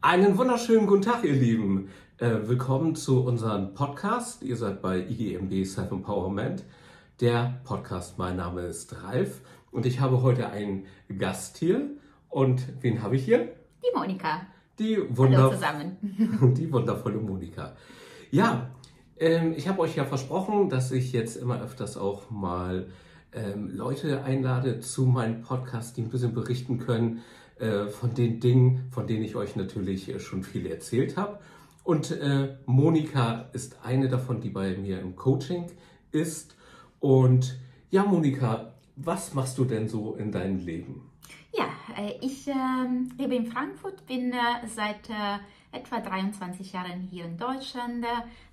Einen wunderschönen guten Tag, ihr Lieben. Äh, willkommen zu unserem Podcast. Ihr seid bei IGMB Self Empowerment. Der Podcast, mein Name ist Ralf und ich habe heute einen Gast hier. Und wen habe ich hier? Die Monika. Die, wunder die wundervolle Monika. Ja, ähm, ich habe euch ja versprochen, dass ich jetzt immer öfters auch mal ähm, Leute einlade zu meinem Podcast, die ein bisschen berichten können, äh, von den Dingen, von denen ich euch natürlich äh, schon viel erzählt habe. Und äh, Monika ist eine davon, die bei mir im Coaching ist. Und ja, Monika, was machst du denn so in deinem Leben? Ja, ich ähm, lebe in Frankfurt, bin seit etwa 23 Jahren hier in Deutschland,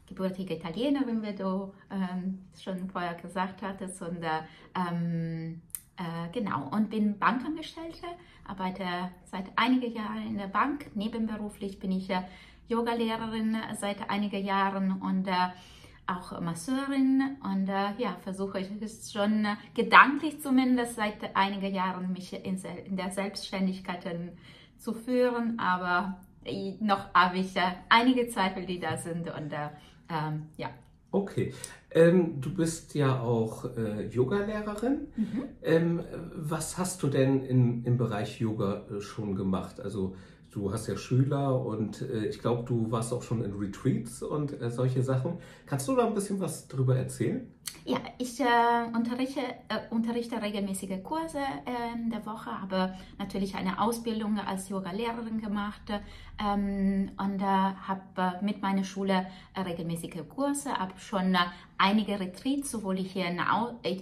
gebürtige Italienerin, wie du ähm, schon vorher gesagt hattest. Und ähm, äh, genau, und bin Bankangestellte, arbeite seit einigen Jahren in der Bank. Nebenberuflich bin ich Yoga-Lehrerin seit einigen Jahren und äh, auch Masseurin und äh, ja, versuche ich es schon äh, gedanklich zumindest seit einigen Jahren mich in, in der Selbstständigkeit zu führen, aber noch habe ich äh, einige Zweifel, die da sind und äh, ähm, ja. Okay, ähm, du bist ja auch äh, Yoga-Lehrerin. Mhm. Ähm, was hast du denn in, im Bereich Yoga äh, schon gemacht? Also du hast ja Schüler und äh, ich glaube, du warst auch schon in Retreats und äh, solche Sachen. Kannst du da ein bisschen was darüber erzählen? Ja, ich äh, unterrichte, äh, unterrichte, regelmäßige Kurse in der Woche, habe natürlich eine Ausbildung als Yoga-Lehrerin gemacht ähm, und habe mit meiner Schule regelmäßige Kurse, habe schon einige Retreats, sowohl hier in,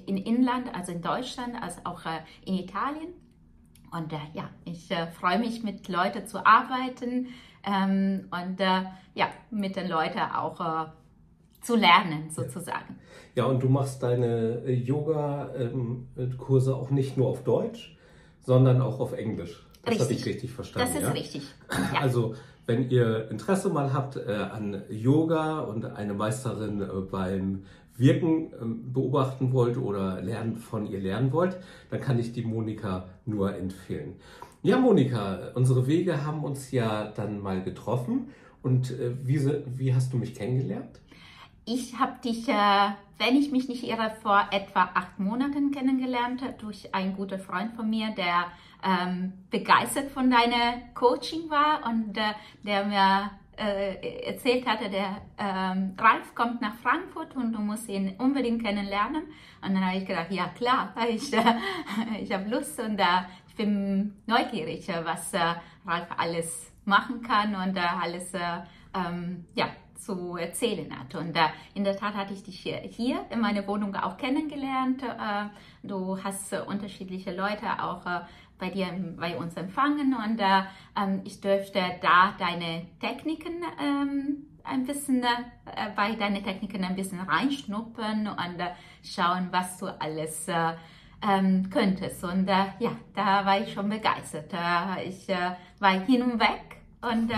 in Inland, also in Deutschland, als auch in Italien und äh, ja, ich äh, freue mich, mit Leuten zu arbeiten ähm, und äh, ja, mit den Leuten auch äh, zu lernen, sozusagen. Ja, und du machst deine äh, Yoga-Kurse ähm, auch nicht nur auf Deutsch, sondern auch auf Englisch. Das habe ich richtig verstanden. Das ist ja? richtig. Ja. Also, wenn ihr Interesse mal habt äh, an Yoga und eine Meisterin beim Wirken ähm, beobachten wollt oder lernen, von ihr lernen wollt, dann kann ich die Monika nur empfehlen. Ja, Monika, unsere Wege haben uns ja dann mal getroffen. Und äh, wie, wie hast du mich kennengelernt? Ich habe dich, äh, wenn ich mich nicht irre, vor etwa acht Monaten kennengelernt durch einen guten Freund von mir, der ähm, begeistert von deiner Coaching war und äh, der mir äh, erzählt hatte, der ähm, Ralf kommt nach Frankfurt und du musst ihn unbedingt kennenlernen. Und dann habe ich gedacht, ja klar, ich, äh, ich habe Lust und äh, ich bin neugierig, äh, was äh, Ralf alles machen kann und alles ähm, ja, zu erzählen hat. Und äh, in der Tat hatte ich dich hier, hier in meiner Wohnung auch kennengelernt. Äh, du hast äh, unterschiedliche Leute auch bei dir bei uns empfangen und äh, ähm, ich dürfte da deine Techniken ähm, ein bisschen äh, bei deinen Techniken ein bisschen reinschnuppern und äh, schauen, was du alles äh, ähm, könntest. Und äh, ja, da war ich schon begeistert. Äh, ich war hin und weg und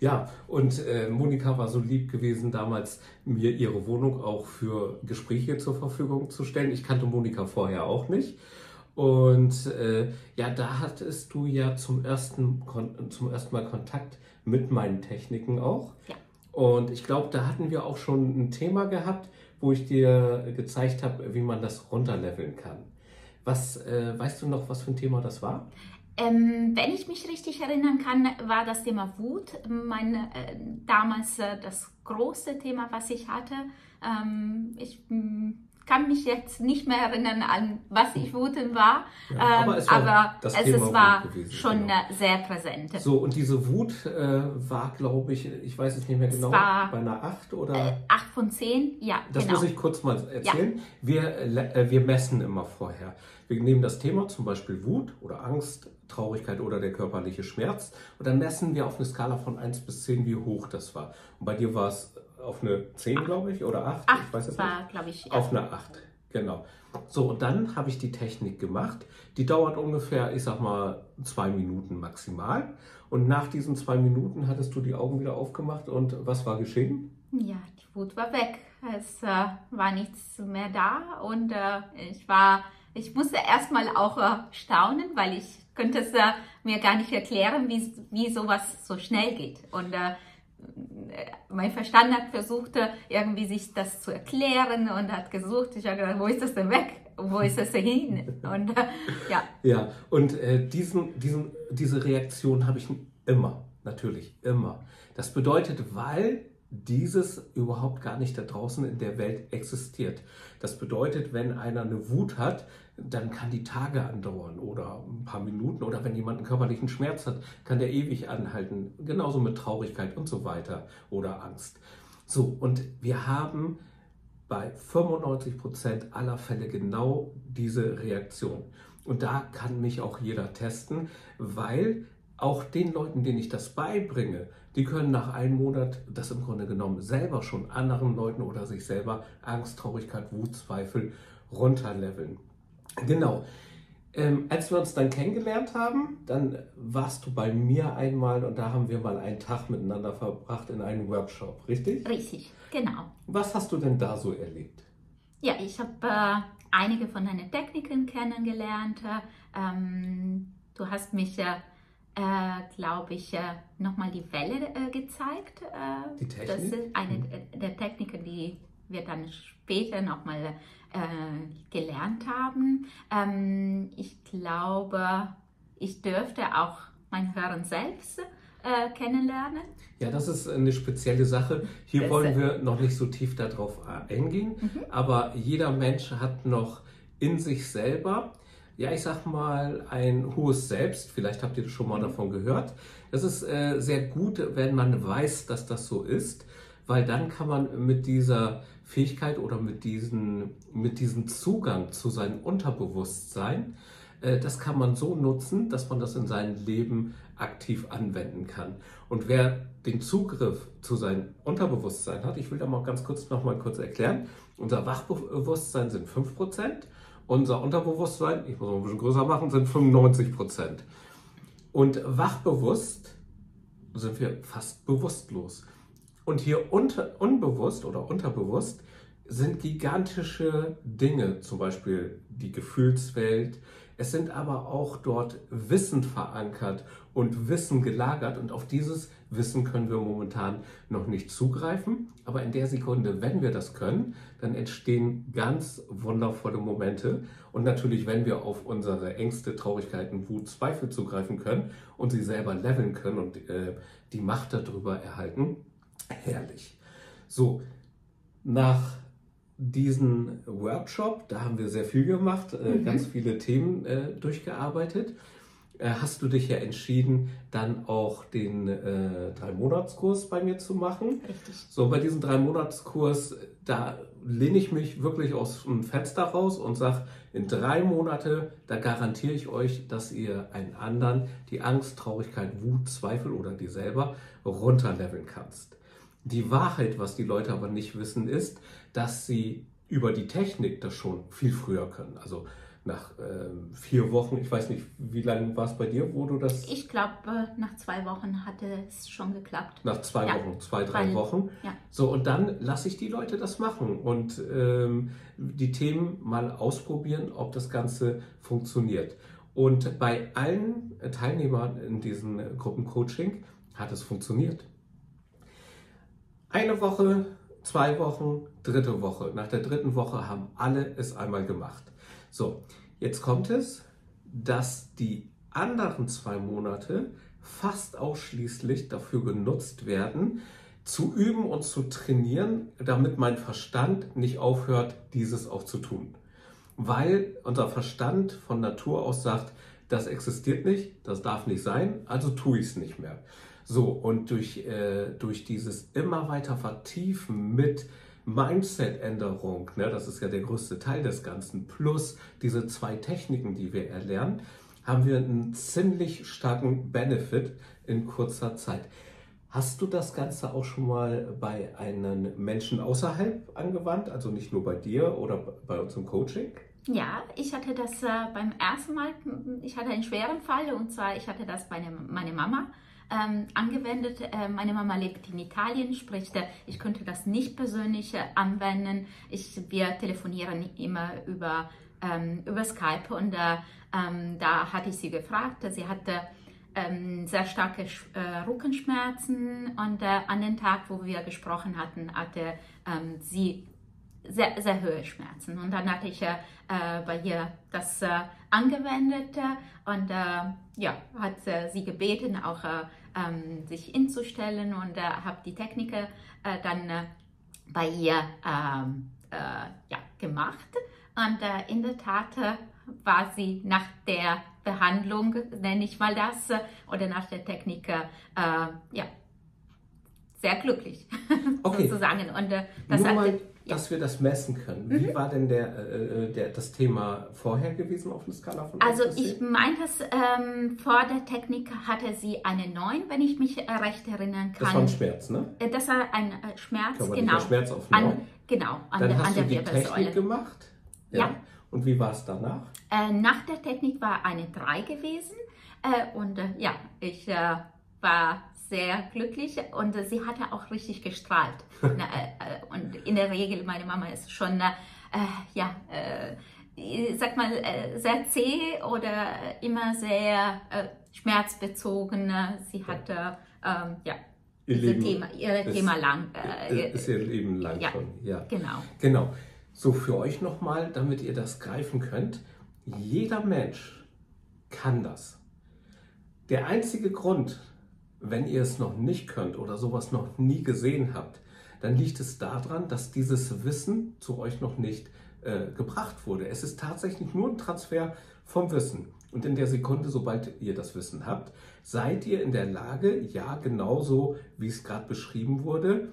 ja, und äh, Monika war so lieb gewesen, damals mir ihre Wohnung auch für Gespräche zur Verfügung zu stellen. Ich kannte Monika vorher auch nicht. Und äh, ja, da hattest du ja zum ersten, zum ersten Mal Kontakt mit meinen Techniken auch. Ja. Und ich glaube, da hatten wir auch schon ein Thema gehabt, wo ich dir gezeigt habe, wie man das runterleveln kann. Was äh, weißt du noch, was für ein Thema das war? Ähm, wenn ich mich richtig erinnern kann, war das Thema Wut mein, äh, damals äh, das große Thema, was ich hatte. Ähm, ich kann mich jetzt nicht mehr erinnern an, was ich wütend war, ja, aber ähm, es war, aber es, es war gewesen, schon genau. sehr präsent. So, und diese Wut äh, war, glaube ich, ich weiß es nicht mehr genau, bei einer 8 oder? Äh, 8 von 10, ja. Das genau. muss ich kurz mal erzählen. Ja. Wir, äh, wir messen immer vorher. Wir nehmen das Thema, zum Beispiel Wut oder Angst, Traurigkeit oder der körperliche Schmerz und dann messen wir auf eine Skala von 1 bis 10, wie hoch das war. Und bei dir war es auf eine 10, glaube ich, oder 8? 8 ich weiß es war, glaube ich. Auf eine 8, genau. So, und dann habe ich die Technik gemacht. Die dauert ungefähr, ich sag mal, zwei Minuten maximal. Und nach diesen zwei Minuten hattest du die Augen wieder aufgemacht und was war geschehen? Ja, die Wut war weg. Es äh, war nichts mehr da und äh, ich war, ich musste erstmal auch äh, staunen, weil ich könntest äh, mir gar nicht erklären, wie, wie sowas so schnell geht. Und äh, mein Verstand hat versucht, irgendwie sich das zu erklären und hat gesucht. Ich habe gedacht, wo ist das denn weg? Wo ist das denn hin? Und äh, ja. Ja, und äh, diesen, diesen, diese Reaktion habe ich immer, natürlich, immer. Das bedeutet, weil dieses überhaupt gar nicht da draußen in der Welt existiert. Das bedeutet, wenn einer eine Wut hat, dann kann die Tage andauern oder ein paar Minuten oder wenn jemand einen körperlichen Schmerz hat, kann der ewig anhalten. Genauso mit Traurigkeit und so weiter oder Angst. So, und wir haben bei 95 Prozent aller Fälle genau diese Reaktion. Und da kann mich auch jeder testen, weil auch den Leuten, denen ich das beibringe, die können nach einem Monat das im Grunde genommen selber schon anderen Leuten oder sich selber Angst, Traurigkeit, Wut, Zweifel runterleveln. Genau. Ähm, als wir uns dann kennengelernt haben, dann warst du bei mir einmal und da haben wir mal einen Tag miteinander verbracht in einem Workshop, richtig? Richtig, genau. Was hast du denn da so erlebt? Ja, ich habe äh, einige von deinen Techniken kennengelernt. Ähm, du hast mich, äh, glaube ich, äh, nochmal die Welle äh, gezeigt. Äh, die Technik? Das ist eine mhm. der Techniken, die wir dann später nochmal äh, gelernt haben. Ähm, ich glaube, ich dürfte auch mein Hören selbst äh, kennenlernen. Ja, das ist eine spezielle Sache. Hier das wollen wir noch nicht so tief darauf eingehen, mhm. aber jeder Mensch hat noch in sich selber, ja, ich sag mal, ein hohes Selbst. Vielleicht habt ihr schon mal mhm. davon gehört. Das ist äh, sehr gut, wenn man weiß, dass das so ist, weil dann kann man mit dieser Fähigkeit oder mit, diesen, mit diesem Zugang zu seinem Unterbewusstsein, äh, das kann man so nutzen, dass man das in seinem Leben aktiv anwenden kann. Und wer den Zugriff zu seinem Unterbewusstsein hat, ich will da mal ganz kurz noch mal kurz erklären, unser Wachbewusstsein sind 5%, unser Unterbewusstsein, ich muss mal ein bisschen größer machen, sind 95%. Und wachbewusst sind wir fast bewusstlos. Und hier unter, unbewusst oder unterbewusst sind gigantische Dinge, zum Beispiel die Gefühlswelt. Es sind aber auch dort Wissen verankert und Wissen gelagert und auf dieses Wissen können wir momentan noch nicht zugreifen. Aber in der Sekunde, wenn wir das können, dann entstehen ganz wundervolle Momente. Und natürlich, wenn wir auf unsere Ängste, Traurigkeiten, Wut, Zweifel zugreifen können und sie selber leveln können und äh, die Macht darüber erhalten, herrlich. So, nach diesem Workshop, da haben wir sehr viel gemacht, äh, mhm. ganz viele Themen äh, durchgearbeitet, äh, hast du dich ja entschieden, dann auch den äh, Drei-Monats-Kurs bei mir zu machen. Richtig. So, bei diesem Drei-Monats-Kurs, da lehne ich mich wirklich aus dem Fenster raus und sage, in drei Monate, da garantiere ich euch, dass ihr einen anderen die Angst, Traurigkeit, Wut, Zweifel oder die selber runterleveln kannst. Die Wahrheit, was die Leute aber nicht wissen, ist, dass sie über die Technik das schon viel früher können. Also nach ähm, vier Wochen, ich weiß nicht, wie lange war es bei dir, wo du das? Ich glaube, äh, nach zwei Wochen hatte es schon geklappt. Nach zwei ja. Wochen, zwei, drei Weil, Wochen. Ja. So, und dann lasse ich die Leute das machen und ähm, die Themen mal ausprobieren, ob das Ganze funktioniert. Und bei allen Teilnehmern in diesem Gruppencoaching hat es funktioniert. Eine Woche, zwei Wochen, dritte Woche. Nach der dritten Woche haben alle es einmal gemacht. So, jetzt kommt es, dass die anderen zwei Monate fast ausschließlich dafür genutzt werden, zu üben und zu trainieren, damit mein Verstand nicht aufhört, dieses auch zu tun. Weil unser Verstand von Natur aus sagt, das existiert nicht, das darf nicht sein, also tue ich es nicht mehr. So, und durch, äh, durch dieses immer weiter Vertiefen mit Mindset-Änderung, ne, das ist ja der größte Teil des Ganzen, plus diese zwei Techniken, die wir erlernen, haben wir einen ziemlich starken Benefit in kurzer Zeit. Hast du das Ganze auch schon mal bei einem Menschen außerhalb angewandt, also nicht nur bei dir oder bei uns im Coaching? Ja, ich hatte das äh, beim ersten Mal, ich hatte einen schweren Fall und zwar, ich hatte das bei ne, meiner Mama ähm, angewendet. Äh, meine Mama lebt in Italien, sprich, äh, ich könnte das nicht persönlich äh, anwenden. Ich, wir telefonieren immer über ähm, über Skype und äh, ähm, da hatte ich sie gefragt. Sie hatte ähm, sehr starke äh, Rückenschmerzen und äh, an dem Tag, wo wir gesprochen hatten, hatte ähm, sie sehr, sehr hohe Schmerzen. Und dann hatte ich äh, bei ihr das äh, angewendet und äh, ja, hat sie gebeten, auch ähm, sich hinzustellen und habe die Technik dann bei ihr ähm, ja, gemacht. Und in der Tat war sie nach der Behandlung, nenne ich mal das, oder nach der Technik, äh, ja, sehr glücklich, okay. sozusagen. Und äh, das Nur mal. Dass wir das messen können. Mhm. Wie war denn der, äh, der, das Thema vorher gewesen auf einer Skala von Also ich meine, dass ähm, vor der Technik hatte sie eine 9, wenn ich mich recht erinnern kann. Das war ein Schmerz, ne? Äh, das war ein äh, Schmerz, genau. Schmerz auf 9. An, genau, an, Dann der, hast an der du die Technik gemacht? ja. ja. Und wie war es danach? Äh, nach der Technik war eine 3 gewesen. Äh, und äh, ja, ich äh, war sehr glücklich und sie hatte auch richtig gestrahlt. Äh, äh, und in der Regel, meine Mama ist schon, ja, sag mal, sehr zäh oder immer sehr schmerzbezogen. Sie hatte, ähm, ja, ihr Leben, Thema, ihr ist, Thema lang. ist ihr Leben lang ja, schon, ja. Genau. Genau. So für euch nochmal, damit ihr das greifen könnt. Jeder Mensch kann das. Der einzige Grund, wenn ihr es noch nicht könnt oder sowas noch nie gesehen habt, dann liegt es daran, dass dieses Wissen zu euch noch nicht äh, gebracht wurde. Es ist tatsächlich nur ein Transfer vom Wissen. Und in der Sekunde, sobald ihr das Wissen habt, seid ihr in der Lage, ja, genauso wie es gerade beschrieben wurde,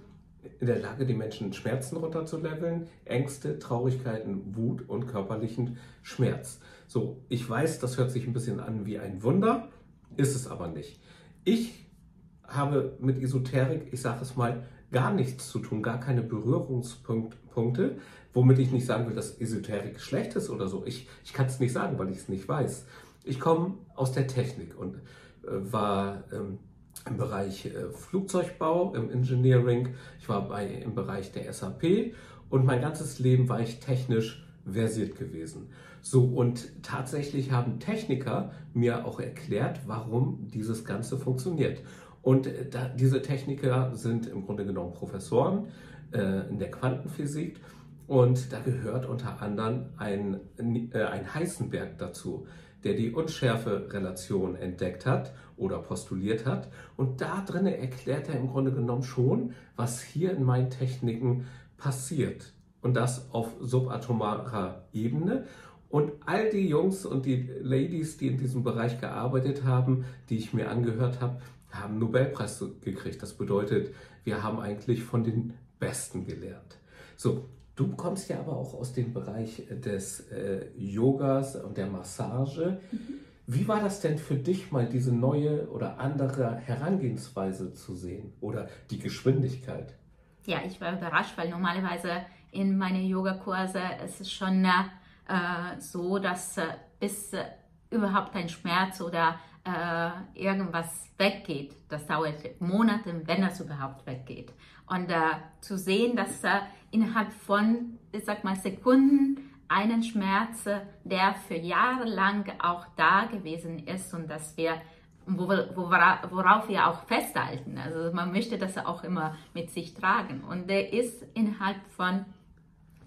in der Lage, die Menschen Schmerzen runterzuleveln, Ängste, Traurigkeiten, Wut und körperlichen Schmerz. So, ich weiß, das hört sich ein bisschen an wie ein Wunder, ist es aber nicht. Ich habe mit Esoterik, ich sage es mal, gar nichts zu tun, gar keine Berührungspunkte, womit ich nicht sagen will, dass Esoterik schlecht ist oder so. Ich, ich kann es nicht sagen, weil ich es nicht weiß. Ich komme aus der Technik und äh, war ähm, im Bereich äh, Flugzeugbau, im Engineering, ich war bei, im Bereich der SAP und mein ganzes Leben war ich technisch versiert gewesen. So, und tatsächlich haben Techniker mir auch erklärt, warum dieses Ganze funktioniert. Und äh, da, diese Techniker sind im Grunde genommen Professoren äh, in der Quantenphysik und da gehört unter anderem ein, äh, ein Heisenberg dazu der die Unschärfe-Relation entdeckt hat oder postuliert hat. Und da drin erklärt er im Grunde genommen schon, was hier in meinen Techniken passiert. Und das auf subatomarer Ebene. Und all die Jungs und die Ladies, die in diesem Bereich gearbeitet haben, die ich mir angehört habe, haben Nobelpreis gekriegt. Das bedeutet, wir haben eigentlich von den Besten gelernt. So, Du kommst ja aber auch aus dem Bereich des äh, Yogas und der Massage. Mhm. Wie war das denn für dich mal, diese neue oder andere Herangehensweise zu sehen oder die Geschwindigkeit? Ja, ich war überrascht, weil normalerweise in meinen Yogakurse ist es schon äh, so, dass äh, bis äh, überhaupt ein Schmerz oder äh, irgendwas weggeht, das dauert Monate, wenn das überhaupt weggeht. Und äh, zu sehen, dass äh, innerhalb von, ich sag mal, Sekunden einen Schmerz, der für Jahre lang auch da gewesen ist und dass wir worauf wir auch festhalten. Also man möchte das auch immer mit sich tragen. Und der ist innerhalb von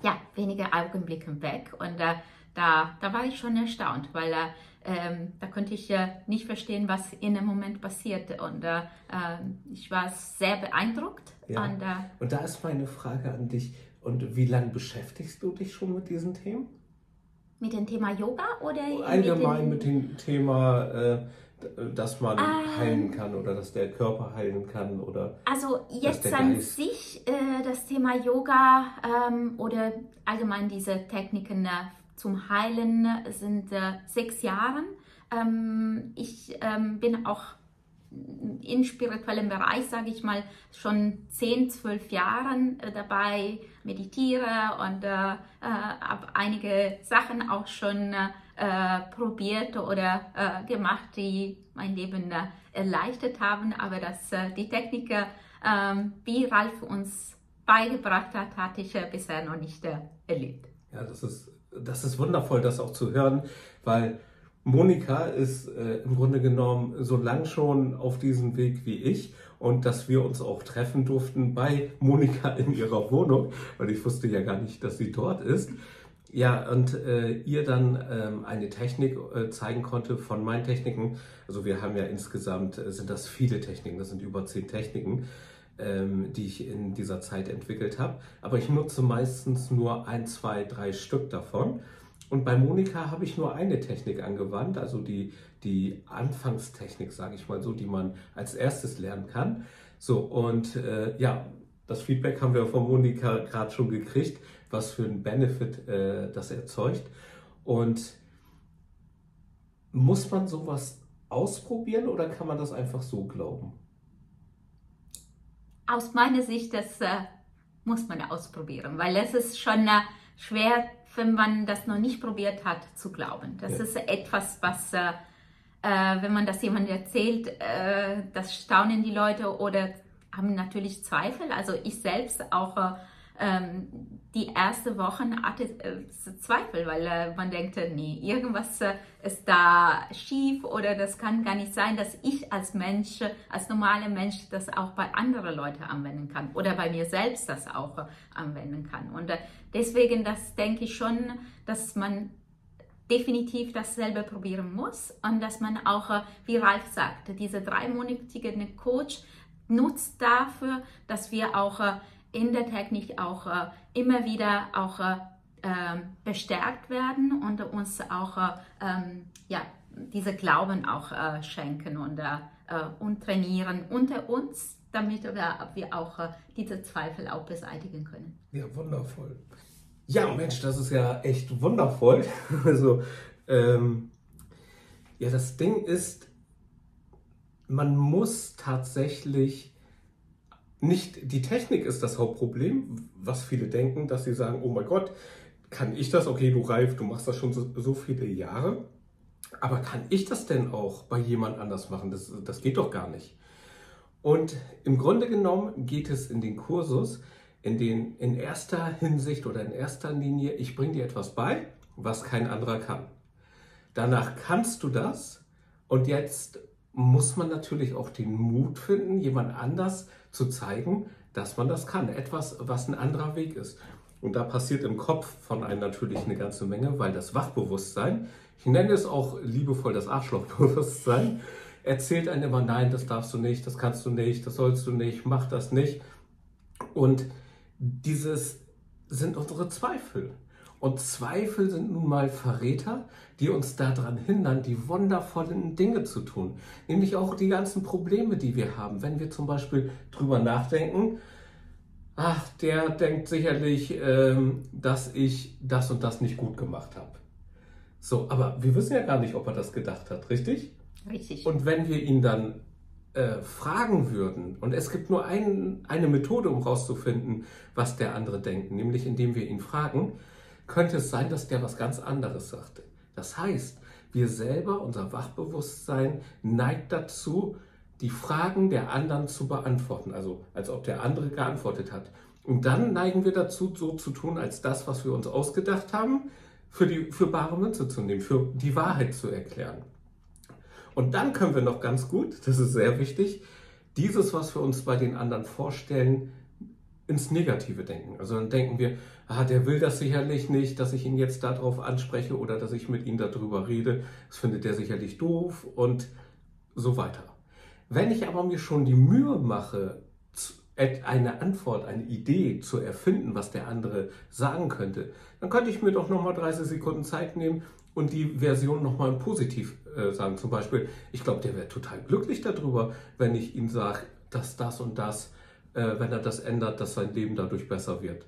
ja, weniger Augenblicken weg. Und äh, da, da war ich schon erstaunt, weil äh, ähm, da konnte ich äh, nicht verstehen, was in dem Moment passiert. Und äh, ähm, ich war sehr beeindruckt. Ja. Und, äh, und da ist meine Frage an dich. Und wie lange beschäftigst du dich schon mit diesen Themen? Mit dem Thema Yoga oder allgemein mit dem, mit dem Thema, äh, dass man ähm, heilen kann oder dass der Körper heilen kann oder also jetzt an Geist... sich äh, das Thema Yoga ähm, oder allgemein diese Techniken äh, zum Heilen sind äh, sechs Jahre. Ähm, ich ähm, bin auch im spirituellen Bereich, sage ich mal, schon zehn, zwölf Jahren äh, dabei, meditiere und äh, äh habe einige Sachen auch schon äh, probiert oder äh, gemacht, die mein Leben erleichtert haben. Aber dass die Technik, ähm, wie Ralf uns beigebracht hat, hatte ich bisher noch nicht erlebt. Ja, das ist das ist wundervoll, das auch zu hören, weil Monika ist äh, im Grunde genommen so lang schon auf diesem Weg wie ich und dass wir uns auch treffen durften bei Monika in ihrer Wohnung, weil ich wusste ja gar nicht, dass sie dort ist. Ja, und äh, ihr dann ähm, eine Technik äh, zeigen konnte von meinen Techniken. Also wir haben ja insgesamt, äh, sind das viele Techniken, das sind über zehn Techniken, ähm, die ich in dieser Zeit entwickelt habe. Aber ich nutze meistens nur ein, zwei, drei Stück davon. Und bei Monika habe ich nur eine Technik angewandt, also die, die Anfangstechnik, sage ich mal so, die man als erstes lernen kann. So, und äh, ja, das Feedback haben wir von Monika gerade schon gekriegt, was für einen Benefit äh, das erzeugt. Und muss man sowas ausprobieren oder kann man das einfach so glauben? Aus meiner Sicht, das äh, muss man ausprobieren, weil es ist schon äh, schwer wenn man das noch nicht probiert hat, zu glauben. Das ja. ist etwas, was, äh, äh, wenn man das jemandem erzählt, äh, das staunen die Leute oder haben natürlich Zweifel. Also ich selbst auch äh, ähm, die erste Wochen hatte äh, Zweifel, weil äh, man denkt, nee, irgendwas äh, ist da schief oder das kann gar nicht sein, dass ich als Mensch, als normaler Mensch das auch bei anderen Leuten anwenden kann oder bei mir selbst das auch äh, anwenden kann. Und äh, deswegen, das denke ich schon, dass man definitiv dasselbe probieren muss und dass man auch, äh, wie Ralf sagte, diese dreimonatige Coach nutzt dafür, dass wir auch in der Technik auch äh, immer wieder auch äh, ähm, bestärkt werden und uns auch äh, ähm, ja, diese Glauben auch schenken und, und trainieren unter uns, damit wir, wir auch diese Zweifel auch beseitigen können. Ja, wundervoll. Ja, Mensch, das ist ja echt wundervoll. Also, ähm, ja, das Ding ist, man muss tatsächlich nicht die Technik ist das Hauptproblem, was viele denken, dass sie sagen, oh mein Gott, kann ich das? Okay, du Ralf, du machst das schon so, so viele Jahre. Aber kann ich das denn auch bei jemand anders machen? Das, das geht doch gar nicht. Und im Grunde genommen geht es in den Kursus, in den in erster Hinsicht oder in erster Linie, ich bringe dir etwas bei, was kein anderer kann. Danach kannst du das und jetzt muss man natürlich auch den Mut finden, jemand anders zu zeigen, dass man das kann. Etwas, was ein anderer Weg ist. Und da passiert im Kopf von einem natürlich eine ganze Menge, weil das Wachbewusstsein, ich nenne es auch liebevoll das Arschlochbewusstsein, erzählt einem immer, nein, das darfst du nicht, das kannst du nicht, das sollst du nicht, mach das nicht. Und dieses sind unsere Zweifel. Und Zweifel sind nun mal Verräter, die uns daran hindern, die wundervollen Dinge zu tun. Nämlich auch die ganzen Probleme, die wir haben. Wenn wir zum Beispiel drüber nachdenken, ach, der denkt sicherlich, ähm, dass ich das und das nicht gut gemacht habe. So, aber wir wissen ja gar nicht, ob er das gedacht hat, richtig? Richtig. Und wenn wir ihn dann äh, fragen würden, und es gibt nur ein, eine Methode, um herauszufinden, was der andere denkt, nämlich indem wir ihn fragen, könnte es sein, dass der was ganz anderes sagte. Das heißt, wir selber, unser Wachbewusstsein neigt dazu, die Fragen der anderen zu beantworten, also als ob der andere geantwortet hat. Und dann neigen wir dazu, so zu tun, als das, was wir uns ausgedacht haben, für, die, für bare Münze zu nehmen, für die Wahrheit zu erklären. Und dann können wir noch ganz gut, das ist sehr wichtig, dieses, was wir uns bei den anderen vorstellen, ins Negative denken. Also dann denken wir, ah, der will das sicherlich nicht, dass ich ihn jetzt darauf anspreche oder dass ich mit ihm darüber rede. Das findet er sicherlich doof und so weiter. Wenn ich aber mir schon die Mühe mache, eine Antwort, eine Idee zu erfinden, was der andere sagen könnte, dann könnte ich mir doch nochmal 30 Sekunden Zeit nehmen und die Version nochmal positiv äh, sagen. Zum Beispiel, ich glaube, der wäre total glücklich darüber, wenn ich ihm sage, dass das und das äh, wenn er das ändert, dass sein Leben dadurch besser wird.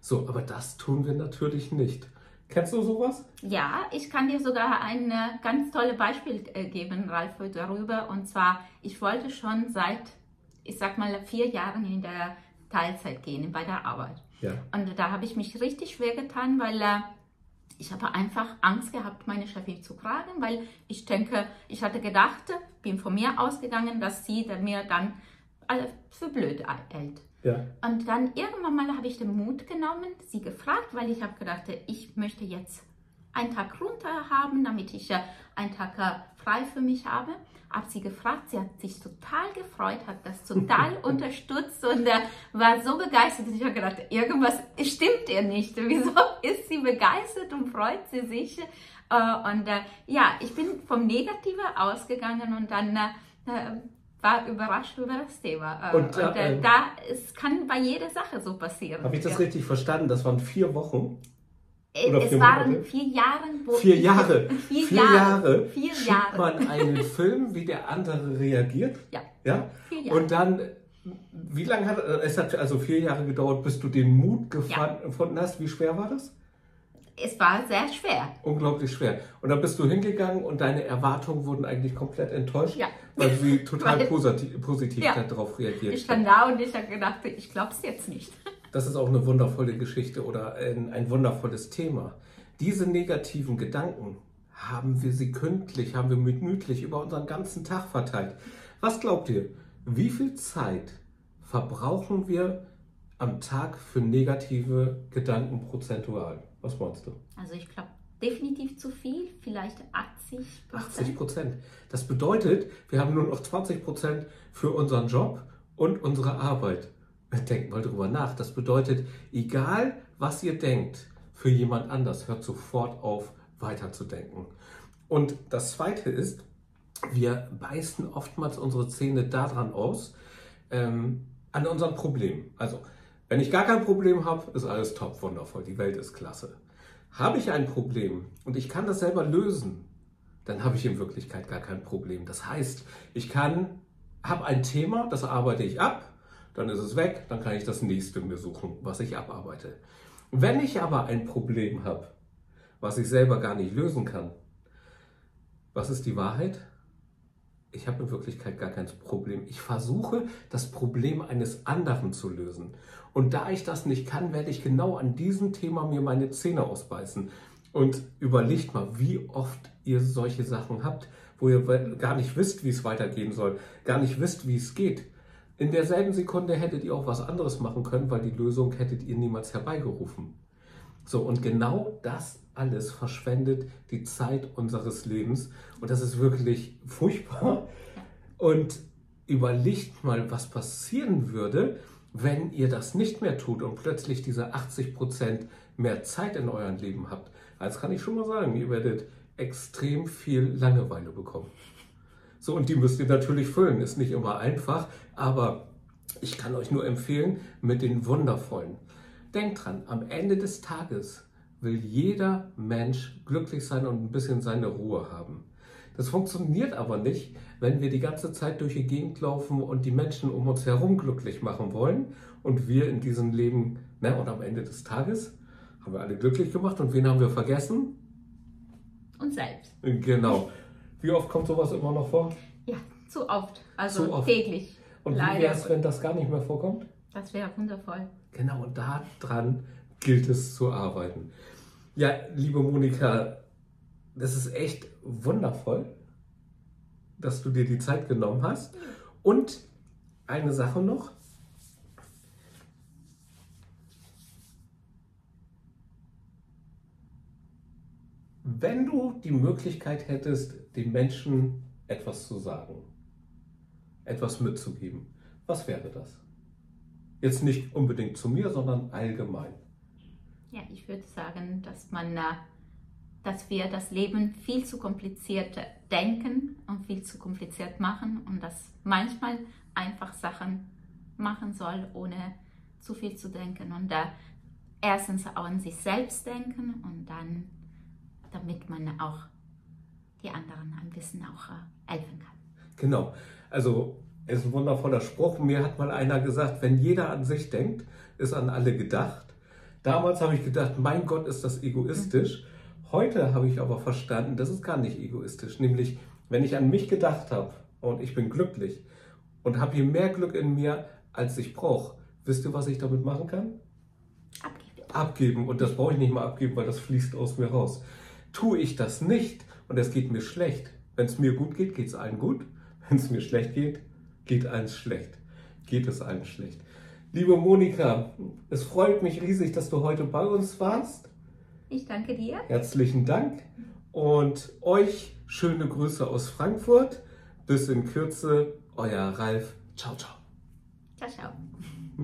So, aber das tun wir natürlich nicht. Kennst du sowas? Ja, ich kann dir sogar ein äh, ganz tolles Beispiel äh, geben, Ralf, darüber. Und zwar, ich wollte schon seit, ich sag mal, vier Jahren in der Teilzeit gehen, bei der Arbeit. Ja. Und da habe ich mich richtig schwer getan, weil äh, ich habe einfach Angst gehabt, meine Chefin zu fragen, weil ich denke, ich hatte gedacht, bin von mir ausgegangen, dass sie mir dann für blöd hält. Ja. Und dann irgendwann mal habe ich den Mut genommen, sie gefragt, weil ich habe gedacht, ich möchte jetzt einen Tag runter haben, damit ich äh, einen Tag äh, frei für mich habe. Habe sie gefragt, sie hat sich total gefreut, hat das total unterstützt und äh, war so begeistert. Ich habe gedacht, irgendwas stimmt ihr nicht. Wieso ist sie begeistert und freut sie sich? Und ja, ich bin vom Negativen ausgegangen und dann war überrascht über das Thema. Und, und äh, da, es kann bei jeder Sache so passieren. Habe ich das ja. richtig verstanden? Das waren vier Wochen? Oder es waren Monate? vier Jahre. vier Jahre. Vier, vier Jahre. Jahre. Vier Jahre. man einen Film, wie der andere reagiert. Ja. ja? Vier Jahre. Und dann, wie lange hat es hat also vier Jahre gedauert, bis du den Mut gefunden ja. hast? Wie schwer war das? es war sehr schwer. Unglaublich schwer. Und dann bist du hingegangen und deine Erwartungen wurden eigentlich komplett enttäuscht, ja. Weil sie total weil, positiv, positiv ja. darauf reagiert Ich stand da und ich habe gedacht, ich glaube es jetzt nicht. Das ist auch eine wundervolle Geschichte oder ein, ein wundervolles Thema. Diese negativen Gedanken haben wir sekündlich, haben wir minütlich über unseren ganzen Tag verteilt. Was glaubt ihr? Wie viel Zeit verbrauchen wir am Tag für negative Gedanken prozentual? Was meinst du? Also ich glaube definitiv zu viel, vielleicht 80 80 Prozent. Das bedeutet, wir haben nur noch 20 Prozent für unseren Job und unsere Arbeit. Denkt mal drüber nach. Das bedeutet, egal was ihr denkt, für jemand anders, hört sofort auf, weiterzudenken. Und das Zweite ist, wir beißen oftmals unsere Zähne daran aus, ähm, an unserem Problem. Also wenn ich gar kein Problem habe, ist alles top, wundervoll, die Welt ist klasse. Habe ich ein Problem und ich kann das selber lösen, dann habe ich in Wirklichkeit gar kein Problem. Das heißt, ich kann, habe ein Thema, das arbeite ich ab, dann ist es weg, dann kann ich das nächste mir suchen, was ich abarbeite. Wenn ich aber ein Problem habe, was ich selber gar nicht lösen kann, was ist die Wahrheit? Ich habe in Wirklichkeit gar kein Problem. Ich versuche, das Problem eines anderen zu lösen. Und da ich das nicht kann, werde ich genau an diesem Thema mir meine Zähne ausbeißen. Und überlegt mal, wie oft ihr solche Sachen habt, wo ihr gar nicht wisst, wie es weitergehen soll, gar nicht wisst, wie es geht. In derselben Sekunde hättet ihr auch was anderes machen können, weil die Lösung hättet ihr niemals herbeigerufen. So, und genau das alles verschwendet die Zeit unseres Lebens. Und das ist wirklich furchtbar. Und überlegt mal, was passieren würde, wenn ihr das nicht mehr tut und plötzlich diese 80 Prozent mehr Zeit in eurem Leben habt. Als kann ich schon mal sagen, ihr werdet extrem viel Langeweile bekommen. So, und die müsst ihr natürlich füllen. Ist nicht immer einfach, aber ich kann euch nur empfehlen, mit den wundervollen. Denkt dran, am Ende des Tages will jeder Mensch glücklich sein und ein bisschen seine Ruhe haben. Das funktioniert aber nicht, wenn wir die ganze Zeit durch die Gegend laufen und die Menschen um uns herum glücklich machen wollen und wir in diesem Leben, ne, und am Ende des Tages haben wir alle glücklich gemacht und wen haben wir vergessen? Uns selbst. Genau. Wie oft kommt sowas immer noch vor? Ja, zu oft. Also zu oft. täglich. Und Leider. wie wäre es, wenn das gar nicht mehr vorkommt? Das wäre wundervoll. Genau, und daran gilt es zu arbeiten. Ja, liebe Monika, das ist echt wundervoll, dass du dir die Zeit genommen hast. Und eine Sache noch. Wenn du die Möglichkeit hättest, den Menschen etwas zu sagen, etwas mitzugeben, was wäre das? Jetzt nicht unbedingt zu mir, sondern allgemein. Ja, ich würde sagen, dass man, äh, dass wir das Leben viel zu kompliziert denken und viel zu kompliziert machen und dass manchmal einfach Sachen machen soll, ohne zu viel zu denken und da erstens auch an sich selbst denken und dann, damit man auch die anderen ein bisschen auch äh, helfen kann. Genau, also ist ein wundervoller Spruch. Mir hat mal einer gesagt, wenn jeder an sich denkt, ist an alle gedacht. Damals habe ich gedacht, mein Gott, ist das egoistisch. Heute habe ich aber verstanden, das ist gar nicht egoistisch. Nämlich, wenn ich an mich gedacht habe und ich bin glücklich und habe hier mehr Glück in mir, als ich brauche, wisst ihr, was ich damit machen kann? Abgeben. Abgeben. Und das brauche ich nicht mal abgeben, weil das fließt aus mir raus. Tue ich das nicht und es geht mir schlecht. Wenn es mir gut geht, geht es allen gut. Wenn es mir schlecht geht, geht eins schlecht. Geht es allen schlecht. Liebe Monika, es freut mich riesig, dass du heute bei uns warst. Ich danke dir. Herzlichen Dank und euch schöne Grüße aus Frankfurt. Bis in Kürze, euer Ralf. Ciao, ciao. Ciao, ciao.